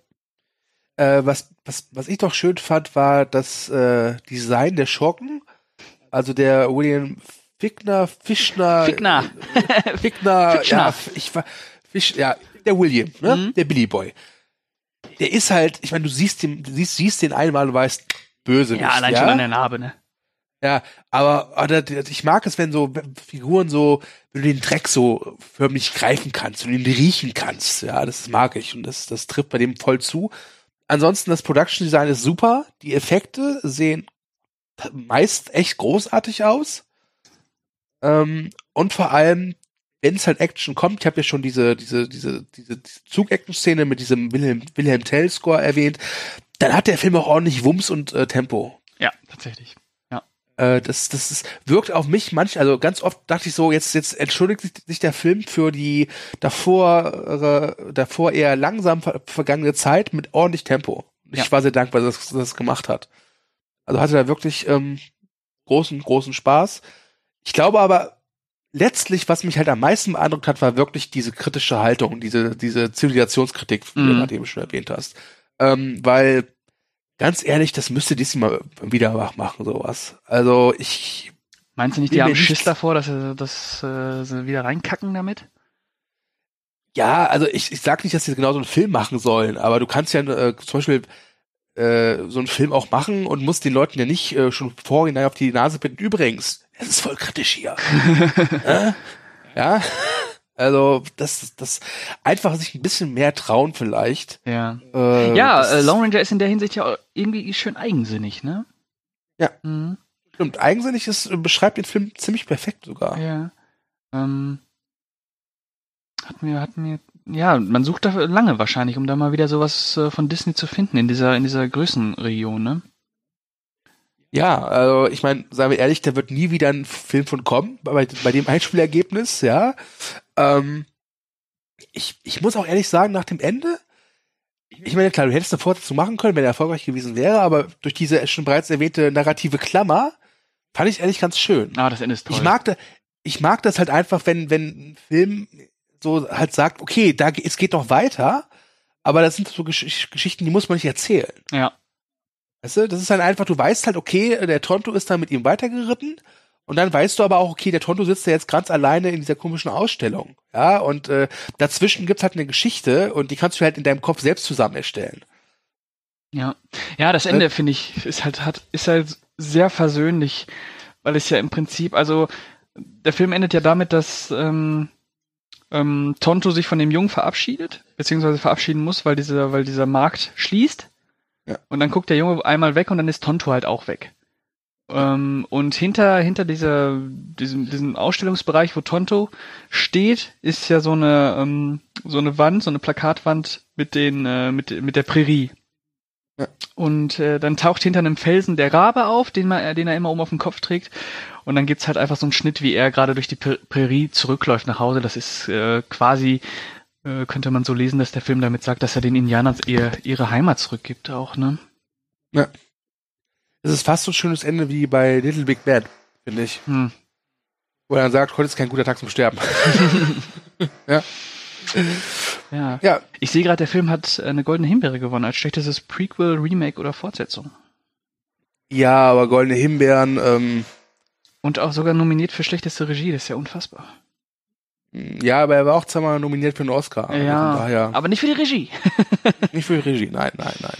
Äh, was, was, was ich doch schön fand, war das äh, Design der Schurken. Also der William Fickner, Fischner. Fickner. Fickner, ja, ich war, Fisch, ja, der William, ne? Mhm. Der Billy Boy. Der ist halt, ich meine, du siehst den, du siehst, siehst den einmal und weißt, böse. Ja, allein ja? schon an der Narbe, ne? Ja, aber, aber ich mag es, wenn so Figuren so, wenn du den Dreck so förmlich greifen kannst und ihn riechen kannst. Ja, das mag ich und das, das trifft bei dem voll zu. Ansonsten, das Production Design ist super. Die Effekte sehen meist echt großartig aus. Ähm, und vor allem wenn es halt Action kommt, ich habe ja schon diese, diese, diese, diese, diese Zug-Action-Szene mit diesem Wilhelm, Wilhelm Tell-Score erwähnt, dann hat der Film auch ordentlich Wumms und äh, Tempo. Ja, tatsächlich. Äh, das, das ist, wirkt auf mich manch, also ganz oft dachte ich so, jetzt, jetzt entschuldigt sich der Film für die davor, äh, davor eher langsam ver vergangene Zeit mit ordentlich Tempo. Ich ja. war sehr dankbar, dass er das gemacht hat. Also hatte da wirklich ähm, großen, großen Spaß. Ich glaube aber, letztlich, was mich halt am meisten beeindruckt hat, war wirklich diese kritische Haltung, diese, diese Zivilisationskritik, die mhm. du gerade eben schon erwähnt hast. Ähm, weil, ganz ehrlich, das müsste Disney mal wieder machen, sowas. Also ich. Meinst du nicht, die haben Schiss davor, dass sie, dass, äh, sie wieder reinkacken damit? Ja, also ich, ich sag nicht, dass sie genau so einen Film machen sollen, aber du kannst ja äh, zum Beispiel äh, so einen Film auch machen und musst den Leuten ja nicht äh, schon vorhinein auf die Nase binden. Übrigens, es ist voll kritisch hier. ja? ja? Also das, das einfach sich ein bisschen mehr trauen vielleicht. Ja. Äh, ja, äh, Lone Ranger ist in der Hinsicht ja irgendwie schön eigensinnig, ne? Ja. Mhm. Stimmt. Eigensinnig ist beschreibt den Film ziemlich perfekt sogar. Ja. Ähm, hat mir, hat mir, ja, man sucht da lange wahrscheinlich, um da mal wieder sowas äh, von Disney zu finden in dieser in dieser Größenregion, ne? Ja, also ich meine, sagen wir ehrlich, da wird nie wieder ein Film von kommen, bei, bei dem Einspielergebnis, ja. Ähm, ich, ich muss auch ehrlich sagen, nach dem Ende, ich meine, klar, du hättest eine Fortsetzung machen können, wenn er erfolgreich gewesen wäre, aber durch diese schon bereits erwähnte narrative Klammer Fand ich ehrlich ganz schön. Ah, das Ende ist toll. Ich mag, da, ich mag das halt einfach, wenn, wenn ein Film so halt sagt, okay, da, es geht noch weiter, aber das sind so Gesch Geschichten, die muss man nicht erzählen. Ja. Weißt du, das ist dann einfach, du weißt halt, okay, der Tonto ist da mit ihm weitergeritten und dann weißt du aber auch, okay, der Tonto sitzt ja jetzt ganz alleine in dieser komischen Ausstellung. Ja, und äh, dazwischen gibt's halt eine Geschichte und die kannst du halt in deinem Kopf selbst zusammen erstellen. Ja. Ja, das Ende, äh, finde ich, ist halt, hat, ist halt sehr versöhnlich, weil es ja im Prinzip, also der Film endet ja damit, dass ähm, ähm, Tonto sich von dem Jungen verabschiedet, beziehungsweise verabschieden muss, weil dieser, weil dieser Markt schließt. Ja. Und dann guckt der Junge einmal weg und dann ist Tonto halt auch weg. Ähm, und hinter, hinter dieser, diesem, diesem Ausstellungsbereich, wo Tonto steht, ist ja so eine, ähm, so eine Wand, so eine Plakatwand mit den, äh, mit, mit der Prärie. Ja. Und äh, dann taucht hinter einem Felsen der Rabe auf, den, man, den er immer oben auf dem Kopf trägt. Und dann gibt's halt einfach so einen Schnitt, wie er gerade durch die Prärie zurückläuft nach Hause. Das ist äh, quasi, äh, könnte man so lesen, dass der Film damit sagt, dass er den Indianern ihr, ihre Heimat zurückgibt auch, ne? Ja. Es ist fast so ein schönes Ende wie bei Little Big Bad, finde ich. Hm. Wo er dann sagt, heute ist kein guter Tag zum Sterben. ja. Ja. ja. Ich sehe gerade, der Film hat eine goldene Himbeere gewonnen als schlechtestes Prequel, Remake oder Fortsetzung. Ja, aber goldene Himbeeren. Ähm, Und auch sogar nominiert für schlechteste Regie, das ist ja unfassbar. Ja, aber er war auch zweimal nominiert für einen Oscar. Also ja, daher, aber nicht für die Regie. nicht für die Regie, nein, nein, nein.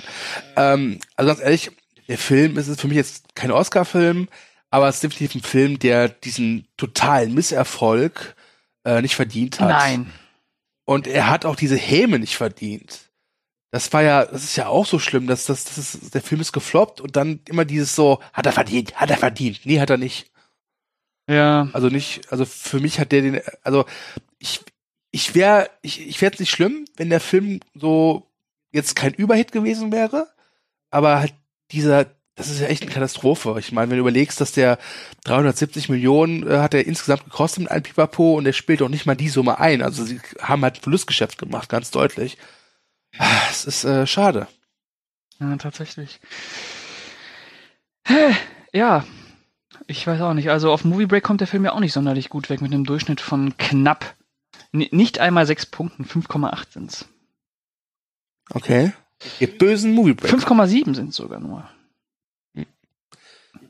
Ähm, also ganz ehrlich, der Film ist für mich jetzt kein Oscar-Film, aber es ist definitiv ein Film, der diesen totalen Misserfolg äh, nicht verdient hat. Nein. Und er hat auch diese Häme nicht verdient. Das war ja, das ist ja auch so schlimm, dass das, das ist, der Film ist gefloppt und dann immer dieses so, hat er verdient, hat er verdient. Nee, hat er nicht. Ja. Also nicht, also für mich hat der den, also ich, ich wäre, ich, ich wäre es nicht schlimm, wenn der Film so jetzt kein Überhit gewesen wäre, aber halt dieser, das ist ja echt eine Katastrophe. Ich meine, wenn du überlegst, dass der 370 Millionen äh, hat er insgesamt gekostet mit einem Pipapo und er spielt auch nicht mal die Summe ein. Also sie haben halt ein Verlustgeschäft gemacht, ganz deutlich. Ah, es ist äh, schade. Ja, tatsächlich. Ja, ich weiß auch nicht. Also auf Movie Break kommt der Film ja auch nicht sonderlich gut weg mit einem Durchschnitt von knapp, nicht einmal sechs Punkten, 5,8 sind's. Okay. Ihr bösen Movie Break. 5,7 sind sogar nur.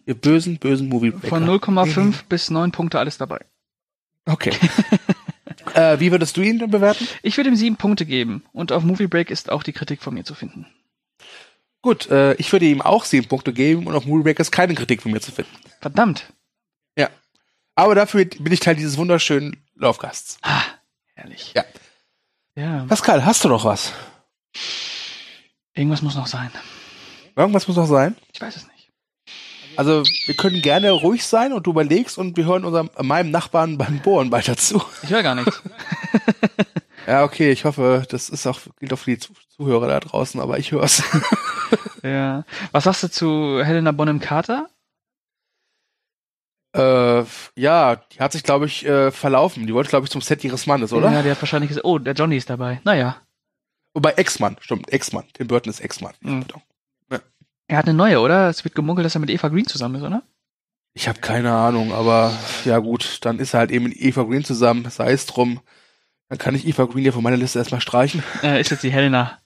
Ihr bösen, bösen movie -Breaker. Von 0,5 mhm. bis 9 Punkte alles dabei. Okay. äh, wie würdest du ihn denn bewerten? Ich würde ihm 7 Punkte geben. Und auf Movie Break ist auch die Kritik von mir zu finden. Gut, äh, ich würde ihm auch 7 Punkte geben und auf Break ist keine Kritik von mir zu finden. Verdammt. Ja. Aber dafür bin ich Teil dieses wunderschönen Laufgasts. Ah, herrlich. Ja. Ja. Pascal, hast du noch was? Irgendwas muss noch sein. Irgendwas muss noch sein? Ich weiß es nicht. Also wir können gerne ruhig sein und du überlegst und wir hören unserem meinem Nachbarn beim Bohren weiter zu. Ich höre gar nichts. ja, okay, ich hoffe, das ist auch gilt auch für die Zuhörer da draußen, aber ich höre es. ja. Was sagst du zu Helena Bonham Carter? Äh, ja, die hat sich, glaube ich, äh, verlaufen. Die wollte, glaube ich, zum Set ihres Mannes, oder? Ja, die hat wahrscheinlich gesagt, oh, der Johnny ist dabei. Naja. Wobei Ex-Mann, stimmt, Ex-Mann. Tim Burton ist Ex-Mann. Mhm. Er hat eine neue, oder? Es wird gemunkelt, dass er mit Eva Green zusammen ist, oder? Ich habe keine Ahnung, aber ja gut, dann ist er halt eben mit Eva Green zusammen, sei es drum. Dann kann ich Eva Green ja von meiner Liste erstmal streichen. Äh, ist jetzt die Helena.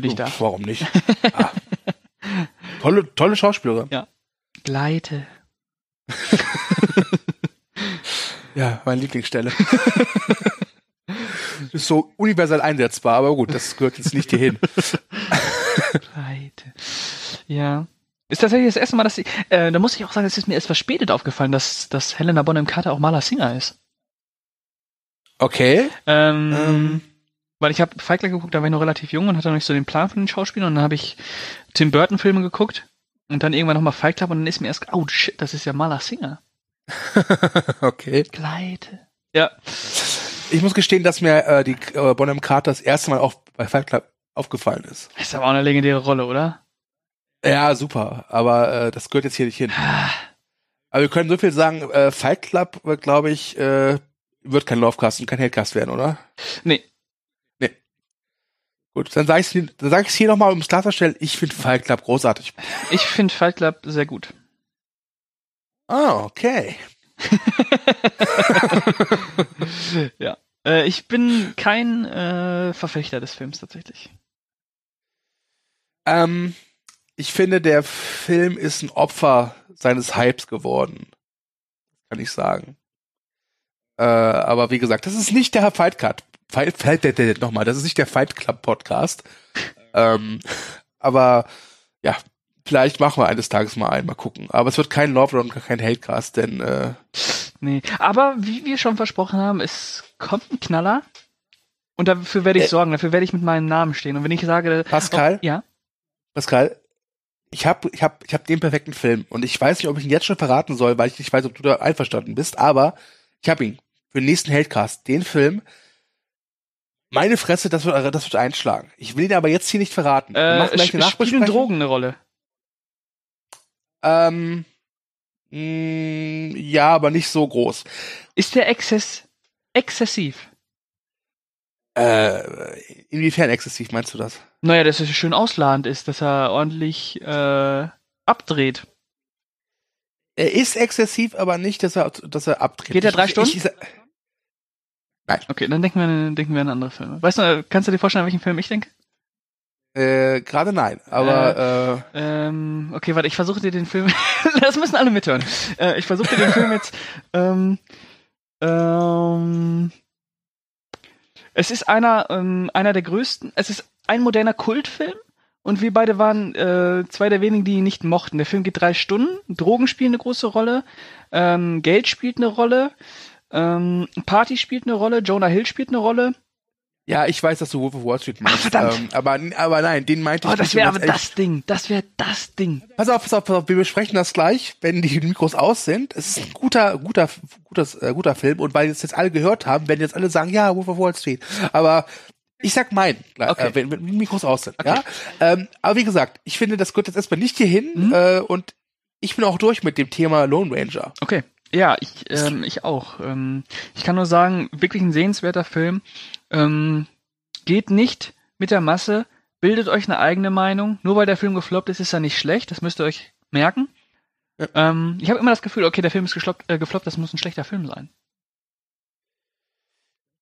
Dich oh, da. Warum nicht? ah. Tolle, tolle Schauspielerin. Ja. Gleite. ja, meine Lieblingsstelle. ist so universell einsetzbar, aber gut, das gehört jetzt nicht hierhin. Pleite. Ja. Ist tatsächlich das erste Mal, dass sie, äh, da muss ich auch sagen, es ist mir erst verspätet aufgefallen, dass, dass Helena Bonham Carter auch Maler Singer ist. Okay. Ähm, ähm. Weil ich habe Feigler geguckt, da war ich noch relativ jung und hatte noch nicht so den Plan von den Schauspielern und dann habe ich Tim Burton Filme geguckt und dann irgendwann nochmal Fight Club und dann ist mir erst, oh shit, das ist ja Maler Singer. okay. Gleite. Ja. Ich muss gestehen, dass mir äh, die äh, Bonham Carter das erste Mal auch bei Fight Club aufgefallen ist. Ist aber auch eine legendäre Rolle, oder? Ja, super. Aber äh, das gehört jetzt hier nicht hin. Ah. aber wir können so viel sagen, äh, Fight Club wird, glaube ich, äh, wird kein Lovecast und kein Hatecast werden, oder? Nee. Gut, dann sage ich es dann sag hier nochmal, um es klarzustellen, ich finde Fight Club großartig. Ich finde Fight Club sehr gut. Ah, okay. ja. Äh, ich bin kein äh, Verfechter des Films tatsächlich. Ähm, ich finde, der Film ist ein Opfer seines Hypes geworden. Kann ich sagen. Äh, aber wie gesagt, das ist nicht der Fight Cut. Fight, Fight, nochmal, das ist nicht der Fight Club Podcast. ähm, aber ja, vielleicht machen wir eines Tages mal einen, mal gucken. Aber es wird kein Love und kein Hatecast, denn äh, Nee, aber wie wir schon versprochen haben, es kommt ein Knaller. Und dafür werde ich äh, sorgen, dafür werde ich mit meinem Namen stehen. Und wenn ich sage, Pascal, oh, ja, Pascal, ich habe ich hab, ich hab den perfekten Film und ich weiß nicht, ob ich ihn jetzt schon verraten soll, weil ich nicht weiß, ob du da einverstanden bist, aber ich habe ihn für den nächsten Heldcast, den Film. Meine Fresse, das wird, das wird einschlagen. Ich will ihn aber jetzt hier nicht verraten. Äh, Wir gleich eine Spielen Drogen eine Rolle? Ähm, mh, mm, ja, aber nicht so groß. Ist der Exzess exzessiv? Äh, inwiefern exzessiv meinst du das? Naja, dass er schön ausladend ist, dass er ordentlich äh, abdreht. Er ist exzessiv, aber nicht, dass er, dass er abdreht. Geht er drei ich, Stunden? Ich, ich, Nein. Okay, dann denken wir, denken wir an andere Filme. Weißt du, kannst du dir vorstellen, an welchen Film ich denke? Äh, gerade nein, aber äh, äh, ähm, okay, warte, ich versuche dir den Film. das müssen alle mithören. Äh, ich versuche dir den Film jetzt. Ähm, ähm, es ist einer, ähm, einer der größten. Es ist ein moderner Kultfilm. Und wir beide waren äh, zwei der wenigen, die ihn nicht mochten. Der Film geht drei Stunden. Drogen spielen eine große Rolle. Ähm, Geld spielt eine Rolle. Ähm, Party spielt eine Rolle. Jonah Hill spielt eine Rolle. Ja, ich weiß, dass du Wolf of Wall Street meinst. Ach, verdammt. Ähm, aber, aber nein, den meinte oh, ich das wäre aber das Ding. Das wäre das Ding. Pass auf, pass auf, pass auf. Wir besprechen das gleich, wenn die Mikros aus sind. Es ist ein guter, guter, guter, äh, guter Film. Und weil jetzt jetzt alle gehört haben, werden jetzt alle sagen, ja, Wolf of Wall Street. Aber ich sag mein, okay. äh, wenn, wenn die Mikros aus sind. Okay. Ja? Ähm, aber wie gesagt, ich finde, das gehört jetzt erstmal nicht hierhin. Mhm. Äh, und ich bin auch durch mit dem Thema Lone Ranger. Okay. Ja, ich, ähm, ich auch. Ähm, ich kann nur sagen, wirklich ein sehenswerter Film. Ähm, geht nicht mit der Masse, bildet euch eine eigene Meinung. Nur weil der Film gefloppt ist, ist er nicht schlecht. Das müsst ihr euch merken. Ja. Ähm, ich habe immer das Gefühl, okay, der Film ist gefloppt, äh, gefloppt, das muss ein schlechter Film sein.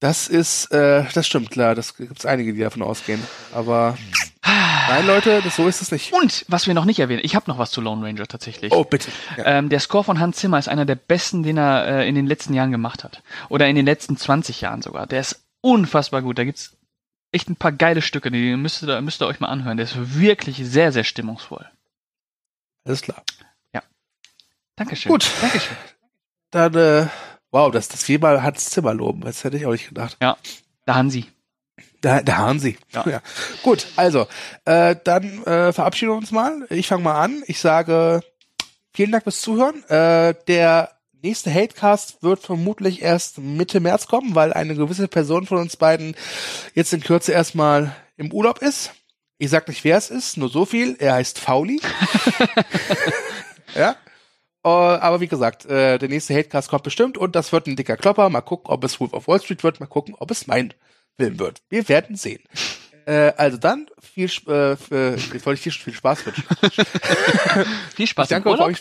Das ist, äh, das stimmt, klar. Das gibt's einige, die davon ausgehen. Aber nein, Leute, das, so ist es nicht. Und was wir noch nicht erwähnen, ich habe noch was zu Lone Ranger tatsächlich. Oh, bitte. Ja. Ähm, der Score von Hans Zimmer ist einer der besten, den er äh, in den letzten Jahren gemacht hat. Oder in den letzten 20 Jahren sogar. Der ist unfassbar gut. Da gibt's echt ein paar geile Stücke, die müsst ihr, müsst ihr euch mal anhören. Der ist wirklich sehr, sehr stimmungsvoll. Alles klar. Ja. Dankeschön. Gut. Dankeschön. Dann, äh, Wow, dass das viermal Hans Zimmer loben, das hätte ich auch nicht gedacht. Ja, da haben sie. Da, da haben sie. Ja. ja. Gut, also, äh, dann äh, verabschieden wir uns mal. Ich fange mal an. Ich sage vielen Dank fürs Zuhören. Äh, der nächste Hatecast wird vermutlich erst Mitte März kommen, weil eine gewisse Person von uns beiden jetzt in Kürze erstmal im Urlaub ist. Ich sag nicht, wer es ist, nur so viel. Er heißt Fauli. ja. Uh, aber wie gesagt, äh, der nächste Hatecast kommt bestimmt und das wird ein dicker Klopper. Mal gucken, ob es Wolf of Wall Street wird. Mal gucken, ob es mein Film wird. Wir werden sehen. Äh, also dann viel, äh, für, jetzt wollte ich dir schon viel Spaß wünschen. viel Spaß. Ich danke, euch,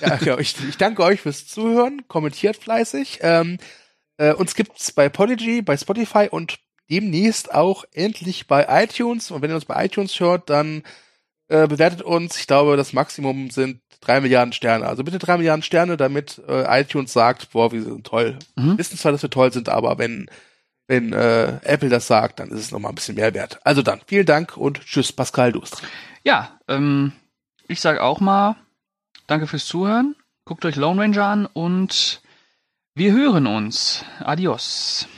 ja, genau, ich, ich, danke euch fürs Zuhören. Kommentiert fleißig. Ähm, äh, uns gibt's bei Podigy, bei Spotify und demnächst auch endlich bei iTunes. Und wenn ihr uns bei iTunes hört, dann äh, bewertet uns. Ich glaube, das Maximum sind drei Milliarden Sterne. Also bitte drei Milliarden Sterne, damit äh, iTunes sagt, boah, wir sind toll. Mhm. Wissen zwar, dass wir toll sind, aber wenn wenn äh, Apple das sagt, dann ist es nochmal ein bisschen mehr wert. Also dann, vielen Dank und tschüss, Pascal Dust. Ja, ähm, ich sag auch mal, danke fürs Zuhören. Guckt euch Lone Ranger an und wir hören uns. Adios.